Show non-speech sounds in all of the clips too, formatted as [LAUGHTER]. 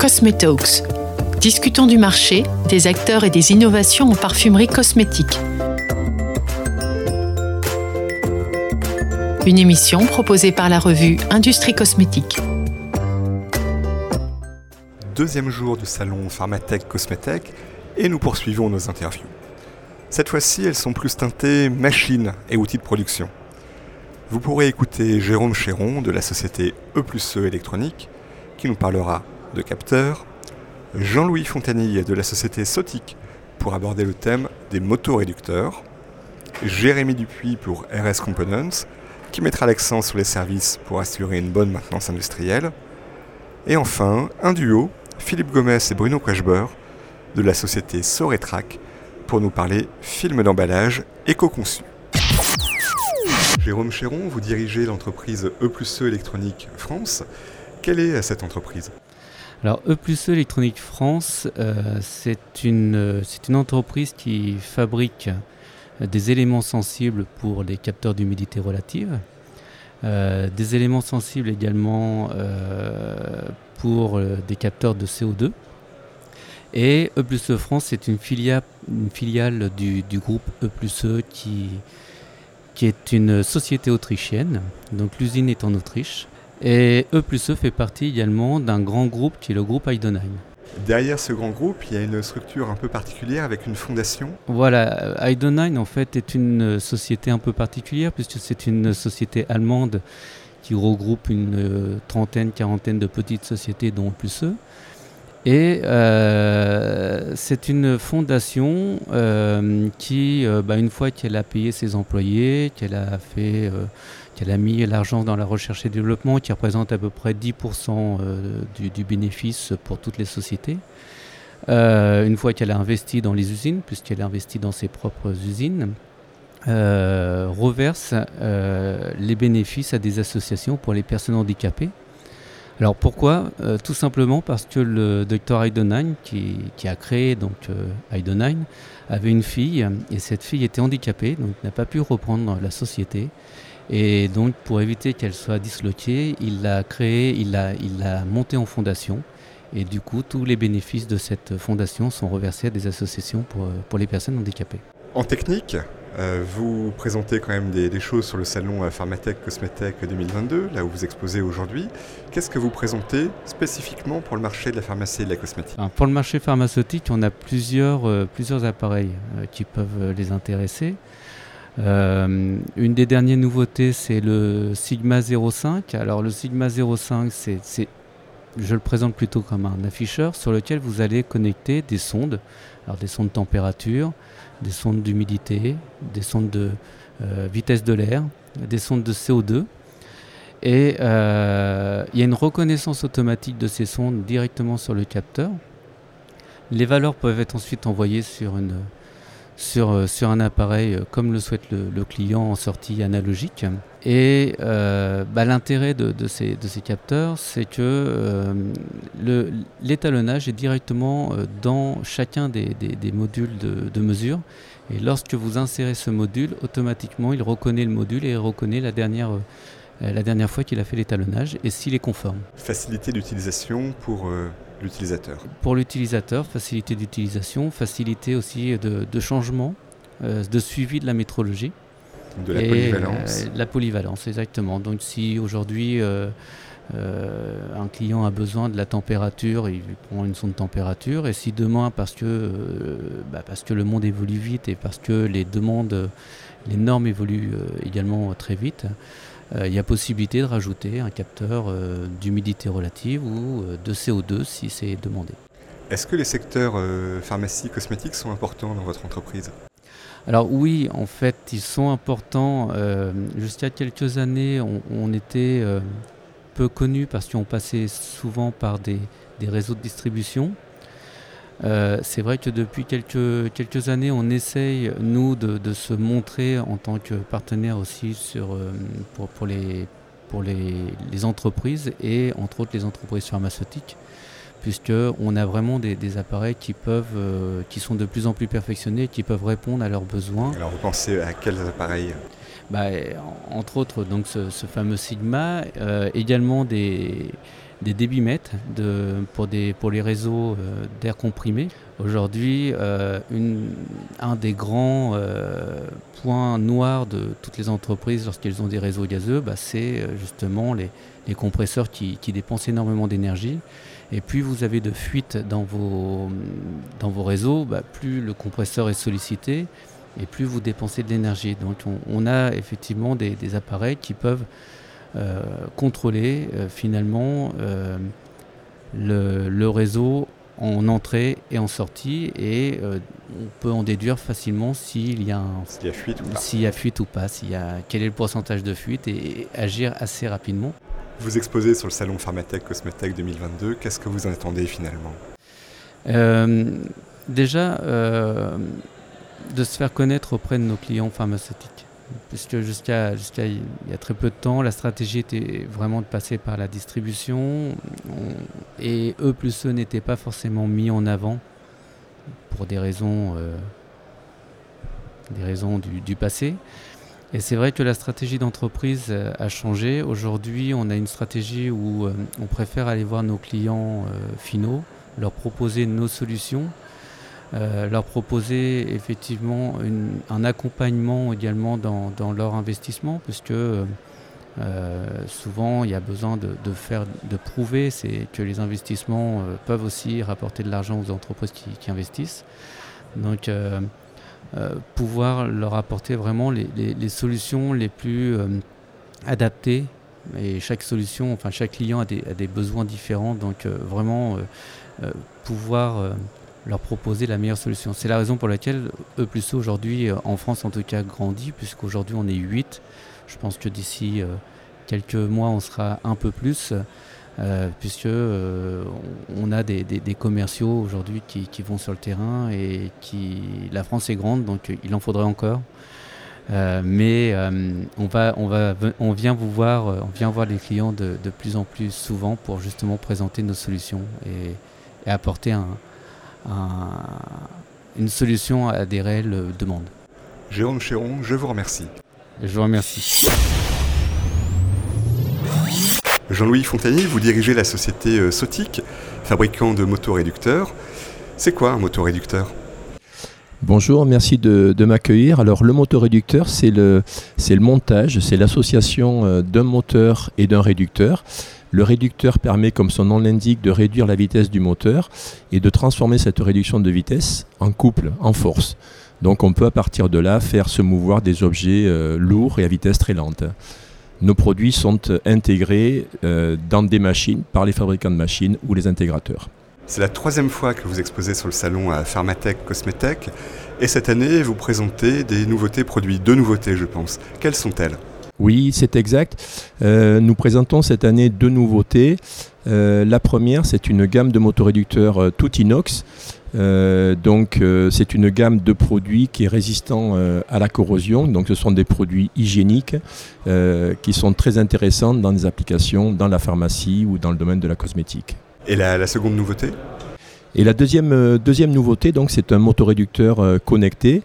Cosmetalks. Discutons du marché, des acteurs et des innovations en parfumerie cosmétique. Une émission proposée par la revue Industrie Cosmétique. Deuxième jour du salon Pharmatech Cosmetech et nous poursuivons nos interviews. Cette fois-ci, elles sont plus teintées machines et outils de production. Vous pourrez écouter Jérôme Chéron de la société E plus E électronique qui nous parlera de capteurs, Jean-Louis Fontanille de la société Sotic pour aborder le thème des motoréducteurs, Jérémy Dupuis pour RS Components qui mettra l'accent sur les services pour assurer une bonne maintenance industrielle, et enfin un duo, Philippe Gomez et Bruno Quachber de la société Soretrac pour nous parler film d'emballage éco-conçu. Jérôme Chéron, vous dirigez l'entreprise E plus E France. Quelle est cette entreprise? Alors E plus E Électronique France, euh, c'est une, une, entreprise qui fabrique des éléments sensibles pour les capteurs d'humidité relative, euh, des éléments sensibles également euh, pour des capteurs de CO2. Et E plus E France, c'est une filiale, une filiale du, groupe E plus E qui, qui est une société autrichienne. Donc l'usine est en Autriche. Et E plus E fait partie également d'un grand groupe qui est le groupe Heidenheim. Derrière ce grand groupe, il y a une structure un peu particulière avec une fondation. Voilà, Heidenheim en fait est une société un peu particulière puisque c'est une société allemande qui regroupe une trentaine, quarantaine de petites sociétés dont E plus E. Et euh, c'est une fondation euh, qui, euh, bah, une fois qu'elle a payé ses employés, qu'elle a fait, qu'elle a mis l'argent dans la recherche et développement, qui représente à peu près 10% du, du, bénéfice pour toutes les sociétés, une fois qu'elle a investi dans les usines, puisqu'elle a investi dans ses propres usines, reverse les bénéfices à des associations pour les personnes handicapées. Alors pourquoi? Euh, Tout simplement parce que le docteur Heidenheim, qui, a créé donc euh, avait une fille et cette fille était handicapée, donc n'a pas pu reprendre la société. Et donc pour éviter qu'elle soit disloquée, il l'a créé, il l'a il monté en fondation. Et du coup, tous les bénéfices de cette fondation sont reversés à des associations pour, pour les personnes handicapées. En technique, euh, vous présentez quand même des, choses sur le salon euh, Pharmatech Cosmetech 2022, là où vous exposez aujourd'hui. Qu'est-ce que vous présentez spécifiquement pour le marché de la pharmacie et de la cosmétique? Pour le marché pharmaceutique, on a plusieurs, euh, plusieurs appareils qui peuvent les intéresser. Une des dernières nouveautés, c'est le Sigma 05. Alors le Sigma 05, c'est, je le présente plutôt comme un afficheur sur lequel vous allez connecter des sondes, alors des sondes de température, des sondes d'humidité, des sondes de euh, vitesse de l'air, des sondes de CO2. Et euh, il y a une reconnaissance automatique de ces sondes directement sur le capteur. Les valeurs peuvent être ensuite envoyées sur, une, sur, euh, sur un appareil comme le souhaite le, client en sortie analogique. Et bah, l'intérêt de, ces, capteurs, c'est que l'étalonnage est directement dans chacun des, modules de, mesure et lorsque vous insérez ce module, automatiquement, il reconnaît le module et reconnaît la dernière, euh, fois qu'il a fait l'étalonnage et s'il est conforme. Facilité d'utilisation pour euh, l'utilisateur. Pour l'utilisateur, facilité d'utilisation, facilité aussi de, changement, euh, de suivi de la métrologie. De la polyvalence. la polyvalence, exactement. Donc si aujourd'hui euh, un client a besoin de la température, il prend une sonde de température. Et si demain, parce que, euh, bah, parce que le monde évolue vite et parce que les demandes, les normes évoluent euh, également très vite, il y a possibilité de rajouter un capteur d'humidité relative ou de CO2 si c'est demandé. Est-ce que les secteurs pharmacie, cosmétique sont importants dans votre entreprise? Alors oui, en fait, ils sont importants. Jusqu'à quelques années, on était peu connus parce qu'on passait souvent par des, réseaux de distribution. Euh, c'est vrai que depuis quelques, quelques années, on essaye, nous, de, se montrer en tant que partenaire aussi sur, euh, pour, pour, les, pour les, les, entreprises et entre autres les entreprises pharmaceutiques, puisqu'on a vraiment des, appareils qui, peuvent, euh, qui sont de plus en plus perfectionnés, qui peuvent répondre à leurs besoins. Alors vous pensez à quels appareils? Bah, entre autres donc ce, fameux Sigma, euh, également des, des débitmètres pour, les réseaux d'air comprimé. Aujourd'hui, un des grands points noirs de toutes les entreprises lorsqu'elles ont des réseaux gazeux, bah, c'est justement les, compresseurs qui, dépensent énormément d'énergie. Et plus vous avez de fuites dans vos, réseaux, bah, plus le compresseur est sollicité et plus vous dépensez de l'énergie. Donc on, a effectivement des, appareils qui peuvent euh, contrôler euh, finalement euh, le, réseau en entrée et en sortie et on peut en déduire facilement s'il y a s'il y a fuite ou pas, s'il y a fuite ou pas, s'il y a quel est le pourcentage de fuite et agir assez rapidement. Vous exposez sur le salon Pharmatech Cosmetech 2022. Qu'est-ce que vous en attendez finalement? Euh, Déjà, euh, de se faire connaître auprès de nos clients pharmaceutiques. Puisque jusqu'à jusqu'à il y a très peu de temps, la stratégie était vraiment de passer par la distribution. et eux plus eux n'étaient pas forcément mis en avant pour des raisons, euh, des raisons du, passé. Et c'est vrai que la stratégie d'entreprise euh, a changé. Aujourd'hui, on a une stratégie où euh, on préfère aller voir nos clients finaux, leur proposer nos solutions, leur proposer effectivement un accompagnement également dans, leur investissement, puisque souvent il y a besoin de, faire, de prouver que les investissements peuvent aussi rapporter de l'argent aux entreprises qui, investissent. Donc euh, pouvoir leur apporter vraiment les, solutions les plus euh, adaptées. Et chaque solution, enfin chaque client a des, besoins différents, donc euh, vraiment pouvoir leur proposer la meilleure solution. C'est la raison pour laquelle E aujourd'hui, en France en tout cas, grandit, puisqu'aujourd'hui on est 8. Je pense que d'ici quelques mois on sera un peu plus. Euh, euh, a des, commerciaux aujourd'hui qui, vont sur le terrain et qui la France est grande donc il en faudrait encore. Euh, mais on, va, on, va, on vient vous voir, on vient voir les clients de, plus en plus souvent pour justement présenter nos solutions et, apporter une solution à des réelles demandes. Jérôme Chéron, je vous remercie. Je vous remercie. Jean-Louis Fontanier, vous dirigez la société euh, Sotic, fabricant de motoréducteurs. C'est quoi un motoréducteur? Bonjour, merci de, m'accueillir. Alors le motoréducteur, c'est le, le montage, c'est l'association euh, d'un moteur et d'un réducteur. Le réducteur permet, comme son nom l'indique, de réduire la vitesse du moteur et de transformer cette réduction de vitesse en couple, en force. Donc on peut à partir de là faire se mouvoir des objets euh, lourds et à vitesse très lente nos produits sont intégrés euh, dans des machines par les fabricants de machines ou les intégrateurs. C'est la troisième fois que vous exposez sur le salon à Pharmatech Cosmetech et cette année vous présentez des nouveautés produits, deux nouveautés je pense. Quelles sont-elles? Oui, c'est exact. Euh, nous présentons cette année deux nouveautés. Euh, la première, c'est une gamme de motoréducteurs tout inox euh, donc euh, c'est une gamme de produits qui est résistant euh, à la corrosion. Donc ce sont des produits hygiéniques qui sont très intéressants dans des applications dans la pharmacie ou dans le domaine de la cosmétique. Et la, seconde nouveauté? Et la deuxième, deuxième nouveauté, donc c'est un motoréducteur connecté.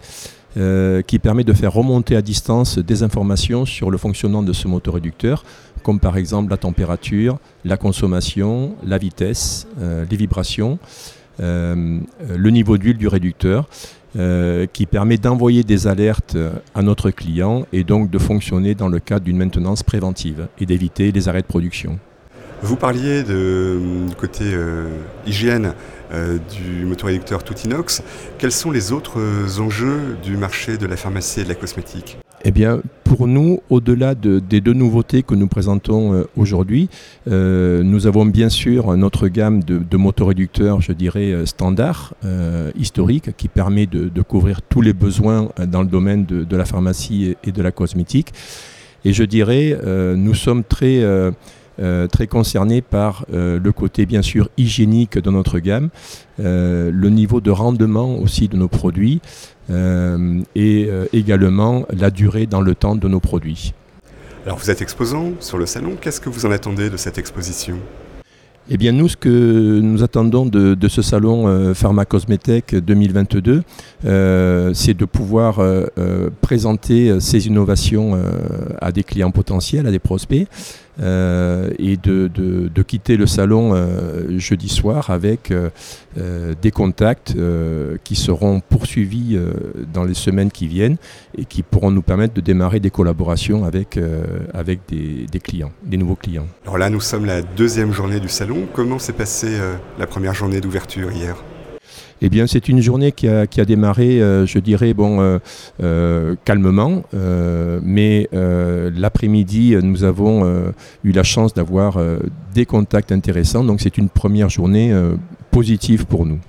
Qui permet de faire remonter à distance des informations sur le fonctionnement de ce motoréducteur, comme par exemple la température, la consommation, la vitesse, les vibrations. Euh, le niveau d'huile du réducteur. Euh, qui permet d'envoyer des alertes à notre client et donc de fonctionner dans le cadre d'une maintenance préventive et d'éviter les arrêts de production. Vous parliez du côté euh, hygiène du motoréducteur tout inox. Quels sont les autres enjeux du marché de la pharmacie et de la cosmétique? Eh bien, pour nous, au-delà des deux nouveautés que nous présentons euh, aujourd'hui, euh, nous avons bien sûr notre gamme de, motoréducteurs, je dirais, euh, standard, historique, qui permet de, couvrir tous les besoins dans le domaine de, la pharmacie et, de la cosmétique. Et je dirais, nous sommes très... très concernés par le côté bien sûr hygiénique de notre gamme, le niveau de rendement aussi de nos produits, euh, et euh, également la durée dans le temps de nos produits. Alors vous êtes exposant sur le salon, qu'est-ce que vous en attendez de cette exposition? Eh bien, nous, ce que nous attendons de, ce salon euh, Pharmacosmétech 2022, c'est de pouvoir présenter ces innovations à des clients potentiels, à des prospects, et de, quitter le salon jeudi soir avec des contacts qui seront poursuivis dans les semaines qui viennent et qui pourront nous permettre de démarrer des collaborations avec, avec des, des, clients, des nouveaux clients. Alors là, nous sommes la deuxième journée du salon. Comment s'est passée la première journée d'ouverture hier? Eh bien, c'est une journée qui a, démarré, euh, je dirais, bon, euh, euh, calmement, mais l'après-midi, nous avons eu la chance d'avoir des contacts intéressants, donc c'est une première journée positive pour nous.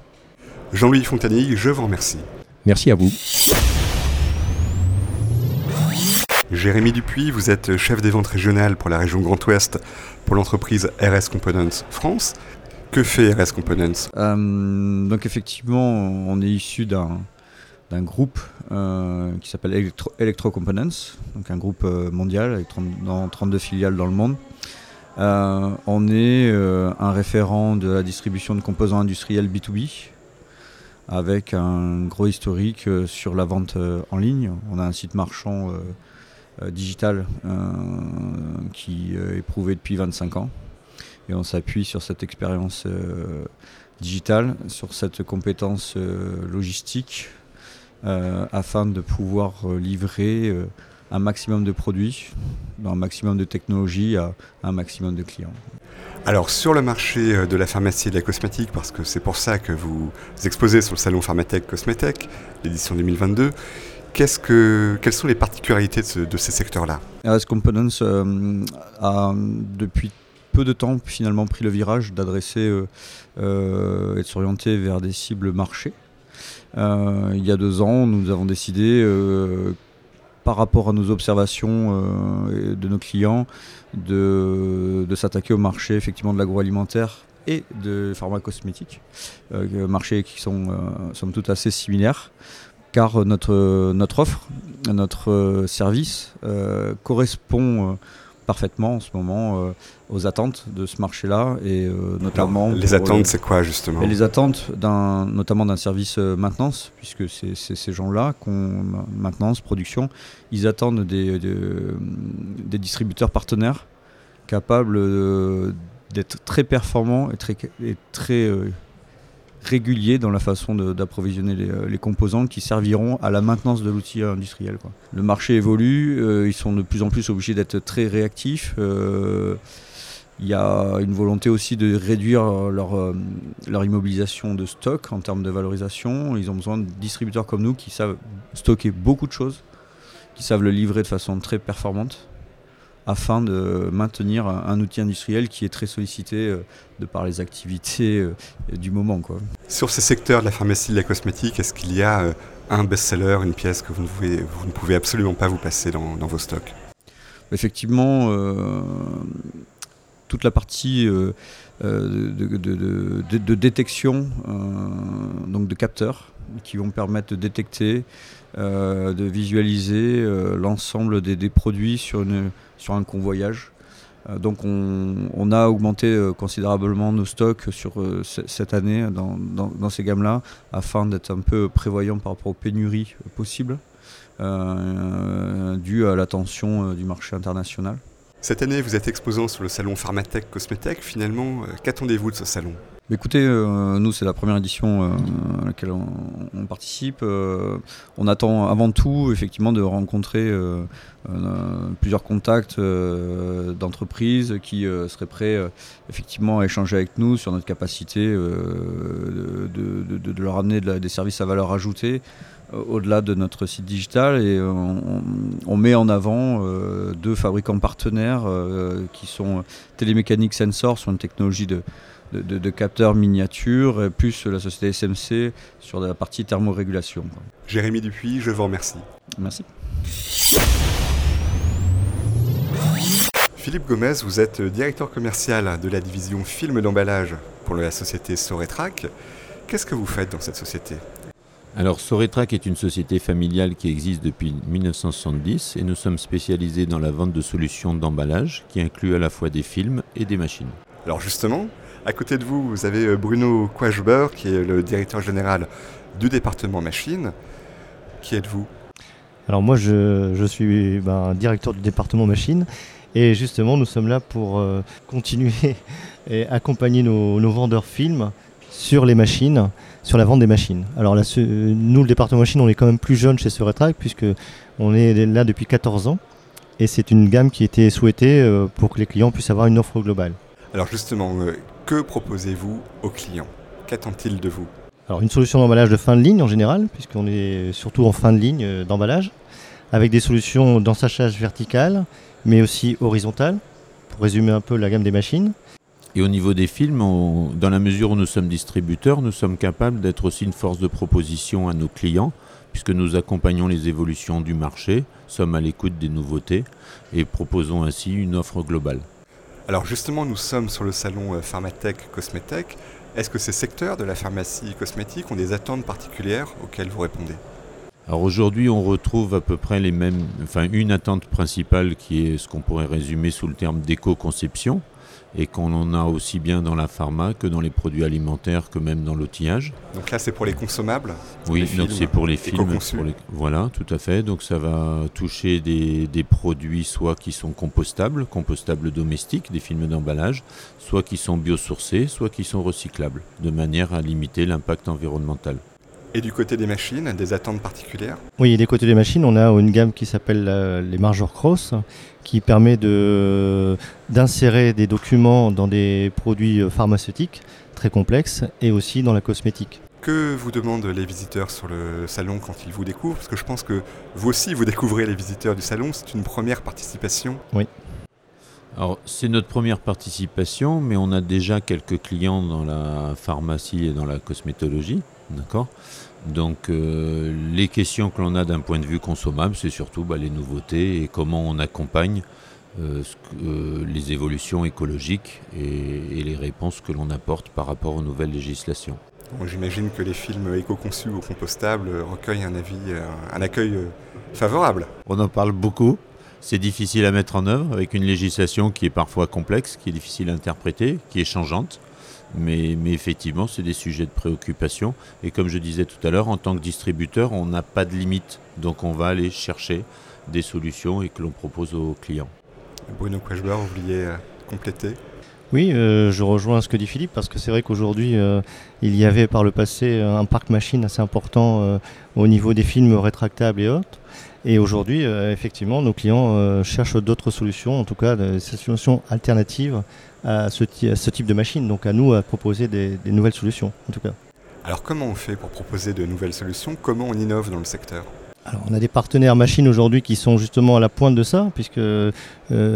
Jean-Louis Fontanig, je vous remercie. Merci à vous. Jérémy Dupuis, vous êtes chef des ventes régionales pour la région Grand Ouest pour l'entreprise RS Components France. Que fait RS Components? Euh, Donc effectivement, on est issu d'un d'un groupe euh, qui s'appelle Electro, Components, donc un groupe euh, mondial avec dans 32 filiales dans le monde. on est un référent de la distribution de composants industriels B2B avec un gros historique sur la vente en ligne. On a un site marchand digital qui est prouvé depuis 25 ans et on s'appuie sur cette expérience euh, digitale, sur cette compétence euh, logistique, euh, afin de pouvoir livrer un maximum de produits, un maximum de technologies à un maximum de clients. Alors sur le marché de la pharmacie et de la cosmétique, parce que c'est pour ça que vous exposez sur le salon Pharmatech Cosmétech, l'édition 2022, Qu'est-ce que, quelles sont les particularités de, ces secteurs-là? RS Components a depuis peu de temps finalement pris le virage d'adresser euh, euh, et de s'orienter vers des cibles marchés. Euh, il y a deux ans, nous avons décidé par rapport à nos observations de nos clients, de, s'attaquer au marché effectivement de l'agroalimentaire et de pharmacosmétiques, marchés qui sont somme toute assez similaires, car notre, notre offre, notre service correspond parfaitement en ce moment euh, aux attentes de ce marché-là et euh, notamment les attentes c'est quoi justement Les attentes d'un notamment d'un service euh, maintenance puisque c'est ces gens-là qu'on maintenance production ils attendent des, des distributeurs partenaires capables d'être très performants et très, et très régulier dans la façon d'approvisionner euh, les, composants qui serviront à la maintenance de l'outil industriel. Le marché évolue, euh, ils sont de plus en plus obligés d'être très réactifs. Euh, il y a une volonté aussi de réduire leur, leur immobilisation de stock en termes de valorisation. Ils ont besoin de distributeurs comme nous qui savent stocker beaucoup de choses, qui savent le livrer de façon très performante afin de maintenir un, outil industriel qui est très sollicité euh, de par les activités euh, du moment. Quoi. Sur ces secteurs de la pharmacie et de la cosmétique, est-ce qu'il y a euh, un best-seller, une pièce que vous ne pouvez, vous ne pouvez absolument pas vous passer dans, vos stocks? Effectivement, toute la partie de, de, détection donc de capteurs qui vont permettre de détecter, de visualiser l'ensemble des, produits sur une, sur un convoyage. Euh, donc on, a augmenté euh, considérablement nos stocks sur euh, cette année dans, ces gammes-là afin d'être un peu prévoyant par rapport aux pénuries possibles dues à la tension du marché international. Cette année, vous êtes exposant sur le salon Pharmatech Cosmetech. Finalement, qu'attendez-vous de ce salon? Écoutez, euh, nous c'est la première édition euh, à laquelle on, participe. Euh, on attend avant tout effectivement de rencontrer plusieurs contacts d'entreprises qui seraient prêts effectivement à échanger avec nous sur notre capacité de, leur amener des services à valeur ajoutée au-delà de notre site digital et on, met en avant deux fabricants partenaires qui sont Télémécanique Sensor sur une technologie de de, capteurs miniatures, plus la société SMC sur la partie thermorégulation. Jérémy Dupuis, je vous remercie. Merci. Philippe Gomez, vous êtes directeur commercial de la division film d'emballage pour la société Soretrac. Qu'est-ce que vous faites dans cette société? Alors Soretrac est une société familiale qui existe depuis 1970 et nous sommes spécialisés dans la vente de solutions d'emballage qui incluent à la fois des films et des machines. Alors justement, à côté de vous, vous avez euh, Bruno Quachber, qui est le directeur général du département machine. Qui êtes-vous? Alors moi, je, suis ben, directeur du département machine Et justement, nous sommes là pour euh, continuer [LAUGHS] et accompagner nos, vendeurs films sur les machines, sur la vente des machines. Alors là, nous, le département machines, on est quand même plus jeune chez Soretrack puisque on est là depuis 14 ans. Et c'est une gamme qui était souhaitée euh, pour que les clients puissent avoir une offre globale. Alors justement, euh, que proposez-vous aux clients? Qu'attendent-ils de vous? Alors une solution d'emballage de fin de ligne en général, puisqu'on est surtout en fin de ligne euh, d'emballage, avec des solutions d'ensachage vertical, mais aussi horizontal, pour résumer un peu la gamme des machines. Et au niveau des films, dans la mesure où nous sommes distributeurs, nous sommes capables d'être aussi une force de proposition à nos clients puisque nous accompagnons les évolutions du marché, sommes à l'écoute des nouveautés et proposons ainsi une offre globale. Alors justement, nous sommes sur le salon euh, Pharmatech Cosmétech. Est-ce que ces secteurs de la pharmacie cosmétique ont des attentes particulières auxquelles vous répondez? Alors aujourd'hui, on retrouve à peu près les mêmes, enfin une attente principale qui est ce qu'on pourrait résumer sous le terme d'éco-conception, et qu'on en a aussi bien dans la pharma que dans les produits alimentaires que même dans l'outillage. Donc là c'est pour les consommables Oui, donc c'est pour les films. Voilà, tout à fait. Donc ça va toucher des, des, produits soit qui sont compostables, compostables domestiques, des films d'emballage, soit qui sont biosourcés, soit qui sont recyclables, de manière à limiter l'impact environnemental. Et du côté des machines, des attentes particulières Oui, et du côté des machines, on a une gamme qui s'appelle euh, les Margeur Cross, qui permet d'insérer des documents dans des produits euh, pharmaceutiques très complexes et aussi dans la cosmétique. Que vous demandent les visiteurs sur le salon quand ils vous découvrent? Parce que je pense que vous aussi, vous découvrez les visiteurs du salon, c'est une première participation. Oui. Alors, c'est notre première participation, mais on a déjà quelques clients dans la pharmacie et dans la cosmétologie. D'accord donc euh, les questions que l'on a d'un point de vue consommable, c'est surtout bah, les nouveautés et comment on accompagne euh, euh, les évolutions écologiques et, les réponses que l'on apporte par rapport aux nouvelles législations. J'imagine que les films éco-conçus ou compostables recueillent un avis, un accueil favorable. On en parle beaucoup. C'est difficile à mettre en œuvre avec une législation qui est parfois complexe, qui est difficile à interpréter, qui est changeante. Mais, effectivement, c'est des sujets de préoccupation. Et comme je disais tout à l'heure, en tant que distributeur, on n'a pas de limite. Donc on va aller chercher des solutions et que l'on propose aux clients. Bruno Quachber, vous vouliez euh, compléter? Oui, euh, je rejoins ce que dit Philippe parce que c'est vrai qu'aujourd'hui, euh, il y avait par le passé un parc machine assez important au niveau des films rétractables et autres. Et aujourd'hui, effectivement, nos clients cherchent d'autres solutions, en tout cas des solutions alternatives à ce, type de machine. Donc à nous à proposer des, nouvelles solutions, en tout cas. Alors comment on fait pour proposer de nouvelles solutions? Comment on innove dans le secteur? Alors, on a des partenaires machines aujourd'hui qui sont justement à la pointe de ça, puisque euh,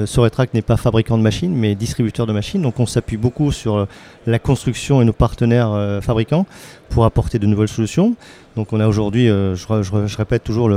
Soretrack n'est pas fabricant de machines, mais distributeur de machines. Donc, on s'appuie beaucoup sur la construction et nos partenaires euh, fabricants pour apporter de nouvelles solutions. Donc, on a aujourd'hui, euh, je, répète toujours,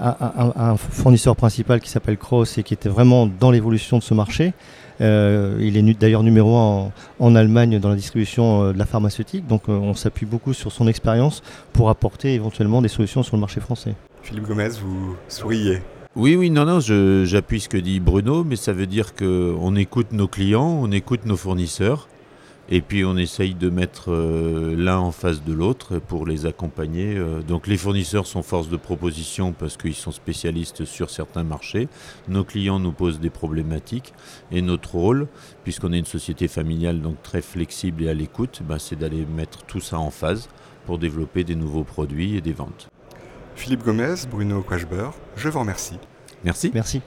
un, fournisseur principal qui s'appelle Cross et qui était vraiment dans l'évolution de ce marché. Euh, il est d'ailleurs numéro 1 en, Allemagne dans la distribution de la pharmaceutique. Donc on s'appuie beaucoup sur son expérience pour apporter éventuellement des solutions sur le marché français. Philippe Gomez, vous souriez. Oui, oui, non, non, j'appuie ce que dit Bruno, mais ça veut dire qu'on écoute nos clients, on écoute nos fournisseurs, et puis on essaye de mettre euh, l'un en face de l'autre pour les accompagner. Euh. donc les fournisseurs sont force de proposition parce qu'ils sont spécialistes sur certains marchés. Nos clients nous posent des problématiques. Et notre rôle, puisqu'on est une société familiale donc très flexible et à l'écoute, bah, c'est d'aller mettre tout ça en phase pour développer des nouveaux produits et des ventes. Philippe Gomez, Bruno Quachber, je vous remercie. Merci. Merci.